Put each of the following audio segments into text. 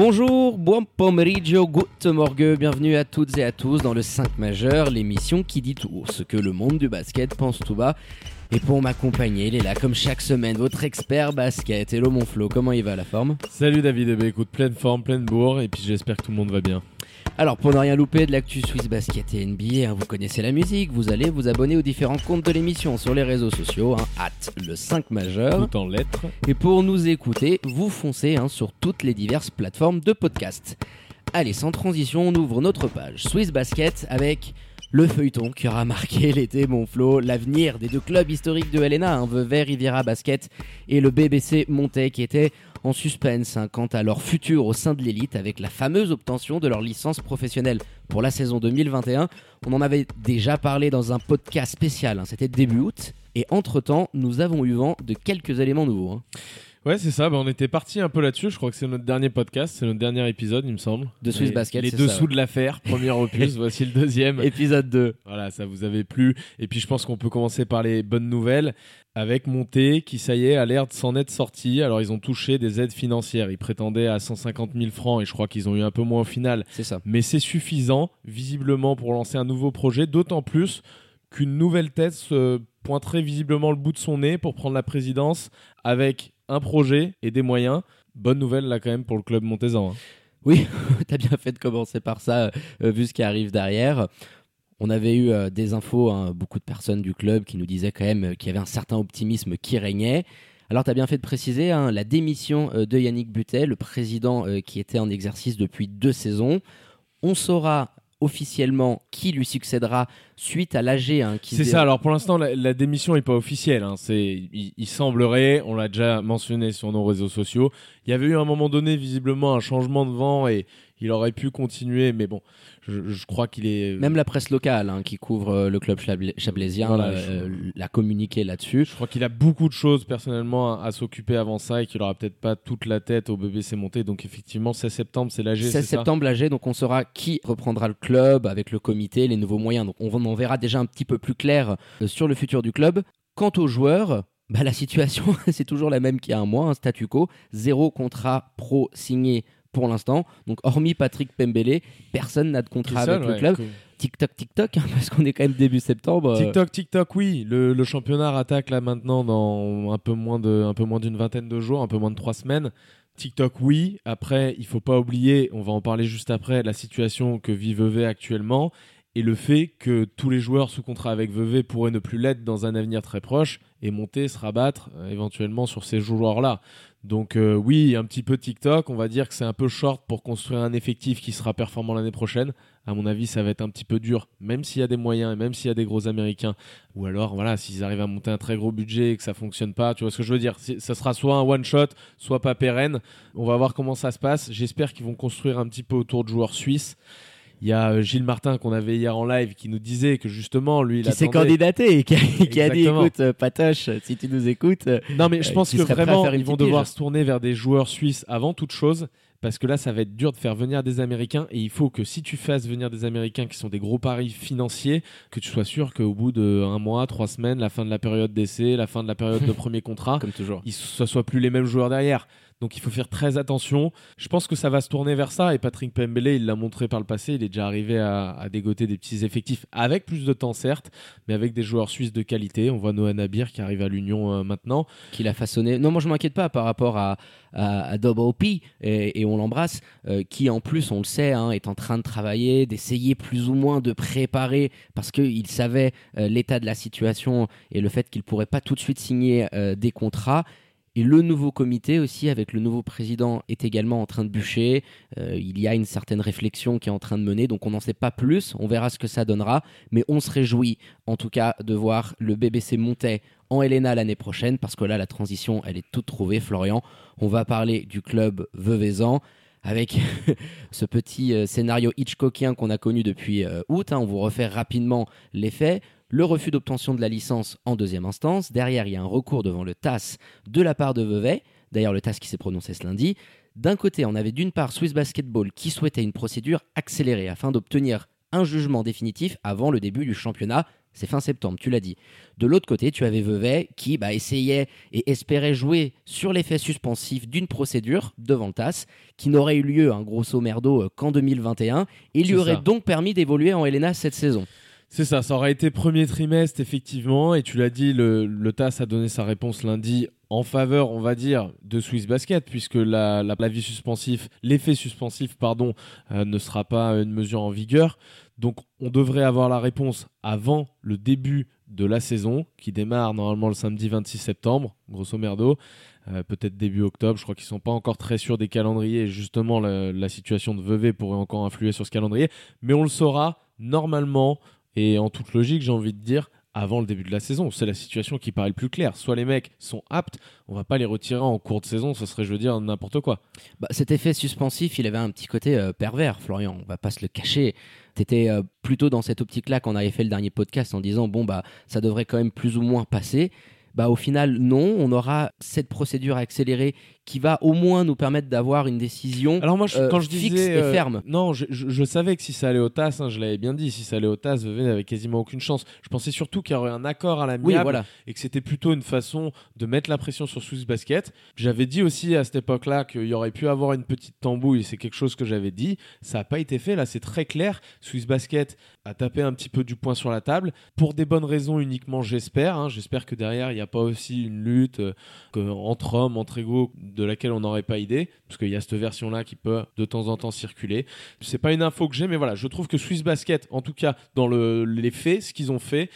Bonjour, buon pomeriggio, good morgue, bienvenue à toutes et à tous dans le 5 majeur, l'émission qui dit tout ce que le monde du basket pense tout bas. Et pour m'accompagner, il est là comme chaque semaine, votre expert basket. Hello mon Flo, comment il va la forme? Salut David, eh ben, écoute, pleine forme, pleine bourre, et puis j'espère que tout le monde va bien. Alors pour ne rien louper de l'actu Swiss Basket et NBA, hein, vous connaissez la musique, vous allez vous abonner aux différents comptes de l'émission sur les réseaux sociaux, hein, at le 5 majeur. Tout en lettres. Et pour nous écouter, vous foncez hein, sur toutes les diverses plateformes de podcast. Allez, sans transition, on ouvre notre page Swiss Basket avec le feuilleton qui aura marqué l'été, mon flot, l'avenir des deux clubs historiques de Helena, un Vevey Riviera Basket et le BBC Montais qui étaient en suspense hein, quant à leur futur au sein de l'élite avec la fameuse obtention de leur licence professionnelle pour la saison 2021. On en avait déjà parlé dans un podcast spécial, hein, c'était début août. Et entre-temps, nous avons eu vent de quelques éléments nouveaux. hein. Ouais, c'est ça, bah, on était parti un peu là-dessus, je crois que c'est notre dernier podcast, c'est notre dernier épisode, il me semble. De Swiss Basket, Les dessous ça, de l'affaire, premier opus, voici le deuxième. Épisode 2. Voilà, ça vous avait plu. Et puis je pense qu'on peut commencer par les bonnes nouvelles avec Monté qui, ça y est, a l'air de s'en être sorti. Alors ils ont touché des aides financières, ils prétendaient à 150 000 francs et je crois qu'ils ont eu un peu moins au final. C'est ça. mais c'est suffisant visiblement pour lancer un nouveau projet, d'autant plus qu'une nouvelle tête se pointerait visiblement le bout de son nez pour prendre la présidence avec un projet et des moyens. Bonne nouvelle là quand même pour le club montaisan. hein. Oui, t'as bien fait de commencer par ça, euh, vu ce qui arrive derrière. On avait eu euh, des infos, hein, beaucoup de personnes du club qui nous disaient quand même euh, qu'il y avait un certain optimisme qui régnait. Alors t'as bien fait de préciser hein, la démission euh, de Yannick Butet, le président euh, qui était en exercice depuis deux saisons. On saura officiellement qui lui succédera suite à l'AG. hein, C'est dé- ça, alors pour l'instant la, la démission n'est pas officielle. hein. C'est, il, il semblerait, on l'a déjà mentionné sur nos réseaux sociaux, il y avait eu à un moment donné visiblement un changement de vent et il aurait pu continuer, mais bon, je, je crois qu'il est... Même la presse locale hein, qui couvre euh, le club chabla- chablaisien Voilà, euh, l'a communiqué là-dessus. Je crois qu'il a beaucoup de choses personnellement à, à s'occuper avant ça et qu'il aura peut-être pas toute la tête au BBC monté. Donc effectivement, 16 septembre, c'est l'AG. 16 c'est ça? septembre, l'AG, donc on saura qui reprendra le club avec le comité, les nouveaux moyens. Donc on en verra déjà un petit peu plus clair euh, sur le futur du club. Quant aux joueurs, bah, la situation c'est toujours la même qu'il y a un mois, un statu quo, zéro contrat pro signé pour l'instant. Donc hormis Patrick Pembele, personne n'a de contrat avec le club. cool. TikTok, TikTok, hein, parce qu'on est quand même début septembre. euh, TikTok, TikTok, oui. Le, le championnat attaque là maintenant dans un peu moins de, un peu moins d'une vingtaine de jours, un peu moins de trois semaines. TikTok, oui. Après, il faut pas oublier, on va en parler juste après, la situation que vit Vevey actuellement et le fait que tous les joueurs sous contrat avec Vevey pourraient ne plus l'être dans un avenir très proche et monter, se rabattre euh, éventuellement sur ces joueurs-là. Donc euh, oui, un petit peu TikTok, on va dire que c'est un peu short pour construire un effectif qui sera performant l'année prochaine. À mon avis, ça va être un petit peu dur, même s'il y a des moyens et même s'il y a des gros Américains. Ou alors, voilà, s'ils arrivent à monter un très gros budget et que ça fonctionne pas, tu vois ce que je veux dire? Ça sera soit un one shot, soit pas pérenne. On va voir comment ça se passe. J'espère qu'ils vont construire un petit peu autour de joueurs suisses. Il y a euh, Gilles Martin qu'on avait hier en live qui nous disait que justement lui il qui s'est candidaté et qui a, qui a dit écoute euh, Patoche si tu nous écoutes euh, Non, mais je pense que vraiment, ils vont devoir pige. se tourner vers des joueurs suisses avant toute chose. Parce que là, ça va être dur de faire venir des Américains. Et il faut que si tu fasses venir des Américains qui sont des gros paris financiers, que tu sois sûr qu'au bout de un mois, trois semaines, la fin de la période d'essai, la fin de la période de premier contrat, comme toujours ils- ce soient plus les mêmes joueurs derrière. Donc il faut faire très attention. Je pense que ça va se tourner vers ça. Et Patrick Pembele, il l'a montré par le passé. Il est déjà arrivé à, dégoter des petits effectifs avec plus de temps, certes, mais avec des joueurs suisses de qualité. On voit Noah Nabir qui arrive à l'Union euh, maintenant. qu'il a façonné. Non, moi je m'inquiète pas par rapport à, à, et, on l'embrasse, euh, qui en plus, on le sait, hein, est en train de travailler, d'essayer plus ou moins de préparer parce qu'il savait euh, l'état de la situation et le fait qu'il pourrait pas tout de suite signer des contrats. Et le nouveau comité aussi, avec le nouveau président, est également en train de bûcher. Euh, il y a une certaine réflexion qui est en train de mener, donc on n'en sait pas plus. On verra ce que ça donnera, mais on se réjouit en tout cas de voir le BBC monter en Helena l'année prochaine, parce que là, la transition, elle est toute trouvée, Florian. On va parler du club Veuvezan. avec ce petit euh, scénario Hitchcockien qu'on a connu depuis euh, août. hein. On vous refait rapidement les faits. Le refus d'obtention de la licence en deuxième instance. Derrière, il y a un recours devant le TAS de la part de Vevey. D'ailleurs, le TAS qui s'est prononcé ce lundi. D'un côté, on avait d'une part Swiss Basketball qui souhaitait une procédure accélérée afin d'obtenir un jugement définitif avant le début du championnat. C'est fin septembre, tu l'as dit. De l'autre côté, tu avais Vevey qui bah, essayait et espérait jouer sur l'effet suspensif d'une procédure devant le TAS qui n'aurait eu lieu, un grosso merdo, euh, qu'en 2021 et lui aurait ça. donc permis d'évoluer en Helena cette saison. C'est ça, ça aurait été premier trimestre effectivement, et tu l'as dit, le, TAS a donné sa réponse lundi en faveur, on va dire, de Swiss Basket, puisque la, la- suspensif, l'effet suspensif, pardon, euh, ne sera pas une mesure en vigueur. Donc, on devrait avoir la réponse avant le début de la saison, qui démarre normalement le samedi 26 septembre, grosso merdo. Euh, peut-être début octobre, je crois qu'ils sont pas encore très sûrs des calendriers, et justement la, la situation de Vevey pourrait encore influer sur ce calendrier, mais on le saura normalement et en toute logique, j'ai envie de dire, avant le début de la saison. C'est la situation qui paraît le plus claire. Soit les mecs sont aptes, on va pas les retirer en cours de saison, ce serait, je veux dire, n'importe quoi. Bah, cet effet suspensif, il avait un petit côté euh, pervers, Florian. On va pas se le cacher. T'étais euh, plutôt dans cette optique-là qu'on avait fait le dernier podcast en disant bon bah ça devrait quand même plus ou moins passer. Bah au final non, on aura cette procédure accélérée qui va au moins nous permettre d'avoir une décision. Alors moi, je- Euh, quand je fixe disais et euh, ferme. non, je, je- je savais que si ça allait au TAS, hein, je l'avais bien dit, si ça allait au TAS, Vevey n'avait quasiment aucune chance. Je pensais surtout qu'il y aurait un accord à la oui, voilà. et que c'était plutôt une façon de mettre la pression sur Swiss Basket. J'avais dit aussi à cette époque-là qu'il y aurait pu avoir une petite tambouille, c'est quelque chose que j'avais dit. Ça n'a pas été fait, là c'est très clair. Swiss Basket a tapé un petit peu du poing sur la table, pour des bonnes raisons uniquement j'espère. hein. J'espère que derrière il n'y a pas aussi une lutte euh, entre hommes, entre égaux, de laquelle on n'aurait pas idée, parce qu'il y a cette version-là qui peut de temps en temps circuler. C'est pas une info que j'ai, mais voilà, je trouve que Swiss Basket, en tout cas dans le- les faits, ce qu'ils ont fait,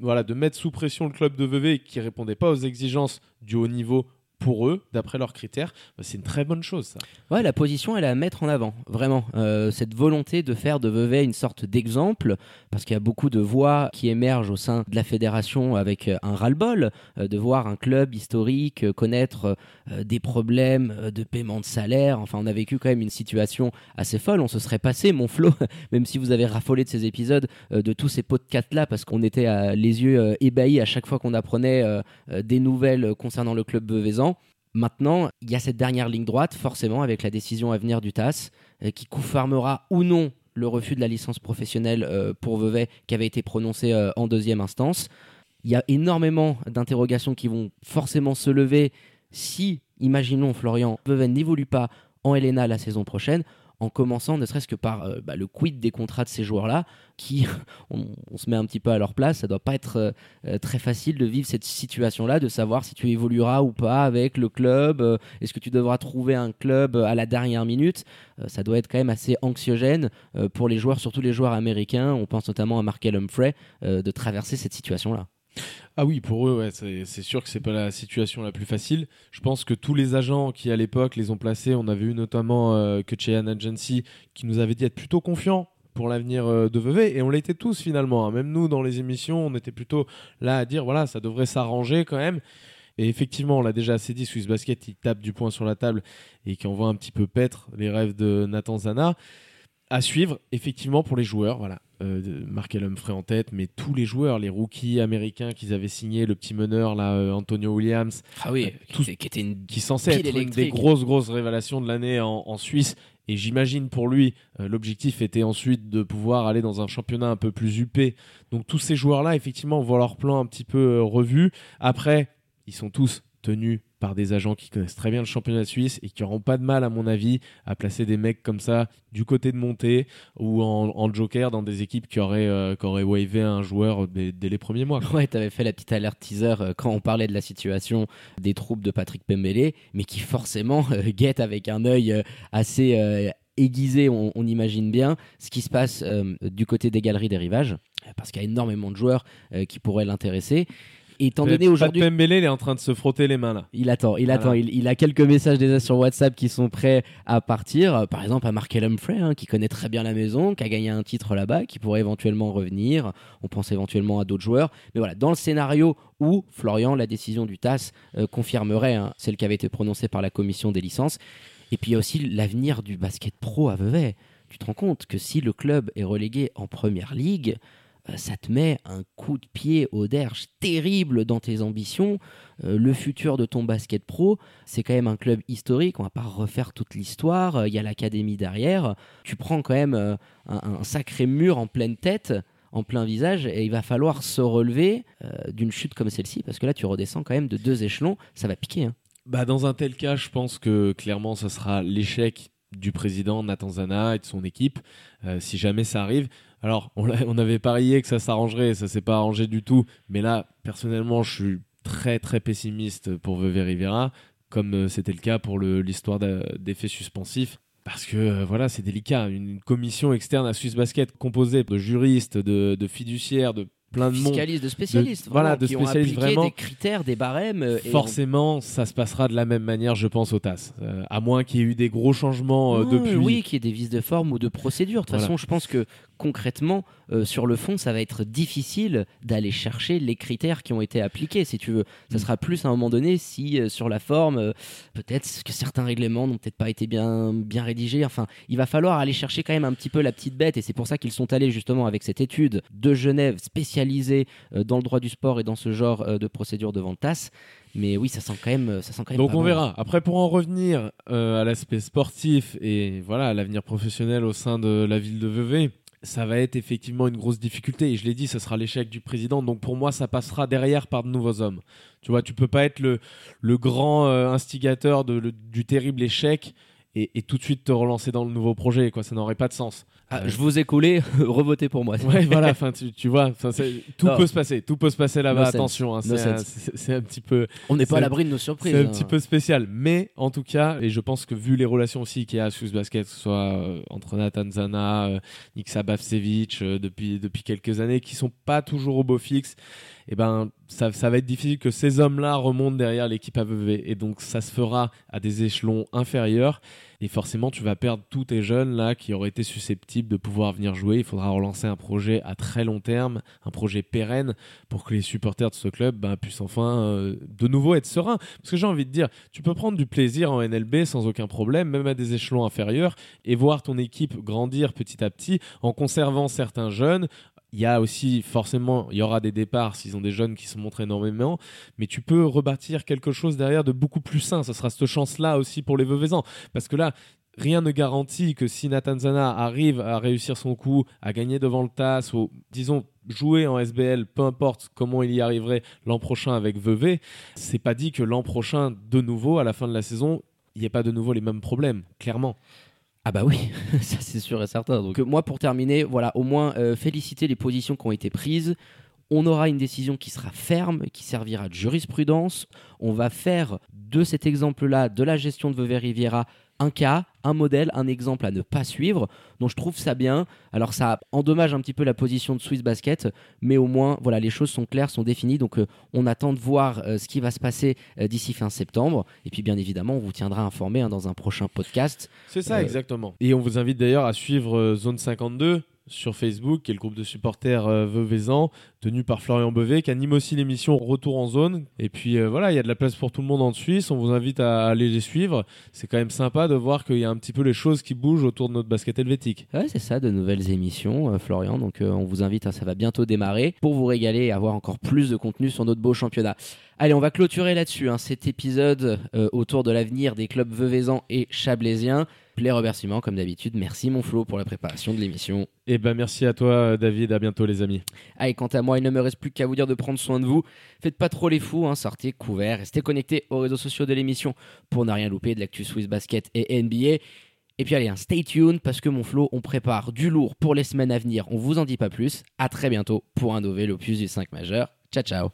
voilà, de mettre sous pression le club de Vevey qui répondait pas aux exigences du haut niveau pour eux, d'après leurs critères, bah, c'est une très bonne chose ça. Ouais, la position, elle est à mettre en avant, vraiment. Euh, cette volonté de faire de Vevey une sorte d'exemple, parce qu'il y a beaucoup de voix qui émergent au sein de la fédération avec euh, un ras-le-bol, euh, de voir un club historique connaître des problèmes de paiement de salaire. Enfin, on a vécu quand même une situation assez folle. On se serait passé, mon Flo, même si vous avez raffolé de ces épisodes, de tous ces podcasts-là, parce qu'on était les yeux ébahis à chaque fois qu'on apprenait des nouvelles concernant le club veveysan. Maintenant, il y a cette dernière ligne droite, forcément, avec la décision à venir du TAS, euh, qui confirmera ou non le refus de la licence professionnelle euh, pour Vevey qui avait été prononcé euh, en deuxième instance. Il y a énormément d'interrogations qui vont forcément se lever si, imaginons Florian, Vevey n'évolue pas en Helena la saison prochaine, en commençant ne serait-ce que par euh, bah, le quid des contrats de ces joueurs-là, qui, on, se met un petit peu à leur place, ça doit pas être euh, euh, très facile de vivre cette situation-là, de savoir si tu évolueras ou pas avec le club, est-ce que tu devras trouver un club à la dernière minute, ça doit être quand même assez anxiogène pour les joueurs, surtout les joueurs américains, on pense notamment à Markel Humphrey, de traverser cette situation-là. Ah oui, pour eux, c'est sûr que c'est pas la situation la plus facile. Je pense que tous les agents qui à l'époque les ont placés, on avait eu notamment euh, que Cheyenne Agency qui nous avait dit être plutôt confiants pour l'avenir euh, de Vevey et on l'était tous finalement. hein. Même nous dans les émissions, on était plutôt là à dire voilà, ça devrait s'arranger quand même. Et effectivement, on l'a déjà assez dit, Swiss Basket, il tape du poing sur la table et qui envoie un petit peu paître les rêves de Nathan Zana. À suivre, effectivement, pour les joueurs, voilà. Euh, Markel Humphrey en tête, mais tous les joueurs, les rookies américains qu'ils avaient signé, le petit meneur, là, euh, Antonio Williams, Ah oui, Tous- qui était une qui être une des grosses, grosses révélations de l'année en, en Suisse. Et j'imagine pour lui, euh, l'objectif était ensuite de pouvoir aller dans un championnat un peu plus huppé. Donc tous ces joueurs-là, effectivement, voient leur plan un petit peu euh, revu. Après, ils sont tous tenus par des agents qui connaissent très bien le championnat suisse et qui n'auront pas de mal, à mon avis, à placer des mecs comme ça du côté de montée ou en, joker dans des équipes qui auraient, euh, qui auraient wavé un joueur dès, les premiers mois. Ouais, t'avais fait la petite alerte teaser euh, quand on parlait de la situation des troupes de Patrick Pembele, mais qui forcément euh, guette avec un œil assez aiguisé, on, imagine bien, ce qui se passe du côté des galeries des rivages, parce qu'il y a énormément de joueurs qui pourraient l'intéresser. Et étant donné aujourd'hui... Pembele, il est en train de se frotter les mains là. Il attend, il Voilà. attend. Il, il a quelques messages déjà sur WhatsApp qui sont prêts à partir. Par exemple, à Markel Humphrey, hein, qui connaît très bien la maison, qui a gagné un titre là-bas, qui pourrait éventuellement revenir. On pense éventuellement à d'autres joueurs. Mais voilà, dans le scénario où Florian, la décision du TAS euh, confirmerait, hein, celle qui avait été prononcée par la commission des licences, Et puis il y a aussi l'avenir du basket pro à Vevey. Tu te rends compte que si le club est relégué en première ligue, ça te met un coup de pied au derge terrible dans tes ambitions. Euh, le futur de ton basket pro, c'est quand même un club historique. On va pas refaire toute l'histoire. Euh, Il y a l'académie derrière. Tu prends quand même euh, un, sacré mur en pleine tête, en plein visage, et il va falloir se relever euh, d'une chute comme celle-ci parce que là, tu redescends quand même de deux échelons. Ça va piquer. hein. Bah, dans un tel cas, je pense que clairement, ce sera l'échec du président Nathan Zana et de son équipe, euh, si jamais ça arrive. Alors, on, avait parié que ça s'arrangerait, ça s'est pas arrangé du tout. Mais là, personnellement, je suis très très pessimiste pour Vevey Rivera, comme euh, c'était le cas pour l'histoire d'effets suspensifs. Parce que euh, voilà, c'est délicat. Une commission externe à Swiss Basket composée de juristes, de, de fiduciaires, de plein de monde. Fiscalistes, de spécialistes, de- voilà, de qui spécialistes, ont vraiment. des critères, des barèmes. euh, et on- Forcément, ça se passera de la même manière, je pense, au TAS. Euh, à moins qu'il y ait eu des gros changements euh, depuis. Oui, qu'il y ait des vices de forme ou de procédure. De toute Voilà. façon, je pense que concrètement, euh, sur le fond, ça va être difficile d'aller chercher les critères qui ont été appliqués, si tu veux. Ça Mm. sera plus à un moment donné si euh, sur la forme, euh, peut-être que certains règlements n'ont peut-être pas été bien, bien rédigés. Enfin, il va falloir aller chercher quand même un petit peu la petite bête, et c'est pour ça qu'ils sont allés justement avec cette étude de Genève spécialisée dans le droit du sport et dans ce genre de procédure devant le TAS. Mais oui, ça sent quand même, ça sent quand même. Donc pas on bon. verra. Après, pour en revenir euh, à l'aspect sportif et voilà à l'avenir professionnel au sein de la ville de Vevey, ça va être effectivement une grosse difficulté. Et je l'ai dit, ce sera l'échec du président. Donc pour moi, ça passera derrière par de nouveaux hommes. Tu vois, tu peux pas être le, grand euh, instigateur du terrible échec et, et tout de suite te relancer dans le nouveau projet. Quoi, ça n'aurait pas de sens. Ah, Euh, je vous ai collé, revotez pour moi. Ouais, voilà, tu, tu vois, tout Non. peut se passer, tout peut se passer là-bas. No. Attention, hein, No c'est un- petit peu, On n'est pas à l'abri de nos surprises. c'est un hein. petit peu spécial, mais en tout cas, et je pense que vu les relations aussi qu'il y a à Swiss Basket, que ce soit euh, entre Nathan Zana, euh, Niksa Bavcevic, euh, depuis, depuis quelques années, qui sont pas toujours au beau fixe, et ben, ça, va être difficile que ces hommes-là remontent derrière l'équipe AVV. Et donc, ça se fera à des échelons inférieurs. Et forcément, tu vas perdre tous tes jeunes là qui auraient été susceptibles de pouvoir venir jouer. Il faudra relancer un projet à très long terme, un projet pérenne pour que les supporters de ce club ben, puissent enfin euh, de nouveau être sereins. Parce que j'ai envie de dire, tu peux prendre du plaisir en NLB sans aucun problème, même à des échelons inférieurs, et voir ton équipe grandir petit à petit en conservant certains jeunes. Il y a aussi forcément, il y aura des départs s'ils ont des jeunes qui se montrent énormément, mais tu peux rebâtir quelque chose derrière de beaucoup plus sain. Ça sera cette chance-là aussi pour les Veuvezans. Parce que là, rien ne garantit que si Nathan Zana arrive à réussir son coup, à gagner devant le TAS, ou disons jouer en SBL, peu importe comment il y arriverait l'an prochain avec Vevey, c'est pas dit que l'an prochain, de nouveau, à la fin de la saison, il n'y ait pas de nouveau les mêmes problèmes, clairement. Ah bah oui, ça c'est sûr et certain. Donc euh, moi pour terminer, voilà, au moins euh, féliciter les positions qui ont été prises. On aura une décision qui sera ferme, qui servira de jurisprudence. On va faire de cet exemple-là, de la gestion de Vevey Riviera, un cas, un modèle, un exemple à ne pas suivre. Donc je trouve ça bien. Alors ça endommage un petit peu la position de Swiss Basket, mais au moins voilà les choses sont claires, sont définies. Donc euh, on attend de voir euh, ce qui va se passer euh, d'ici fin septembre. Et puis bien évidemment on vous tiendra informé hein, dans un prochain podcast. C'est ça, exactement. Et on vous invite d'ailleurs à suivre Zone 52 sur Facebook, qui est le groupe de supporters euh, Veuvezan, tenu par Florian Bevet, qui anime aussi l'émission Retour en zone. Et puis euh, voilà, il y a de la place pour tout le monde en Suisse. On vous invite à aller les suivre. C'est quand même sympa de voir qu'il y a un petit peu les choses qui bougent autour de notre basket helvétique. C'est ça, de nouvelles émissions, euh, Florian. Donc, euh, on vous invite, hein, ça va bientôt démarrer pour vous régaler et avoir encore plus de contenu sur notre beau championnat. Allez, on va clôturer là-dessus hein, cet épisode euh, autour de l'avenir des clubs veuvezans et chablaisiens. Les remerciements, comme d'habitude. Merci, mon Flo, pour la préparation de l'émission. Et ben merci à toi, euh, David. À bientôt, les amis. Allez, quant à moi, il ne me reste plus qu'à vous dire de prendre soin de vous. Faites pas trop les fous, hein, sortez couverts, restez connectés aux réseaux sociaux de l'émission pour ne rien louper de l'actu Swiss Basket et NBA. Et puis allez, hein, stay tuned parce que mon flow, on prépare du lourd pour les semaines à venir. On vous en dit pas plus. À très bientôt pour un nouvel opus du 5 majeur. Ciao ciao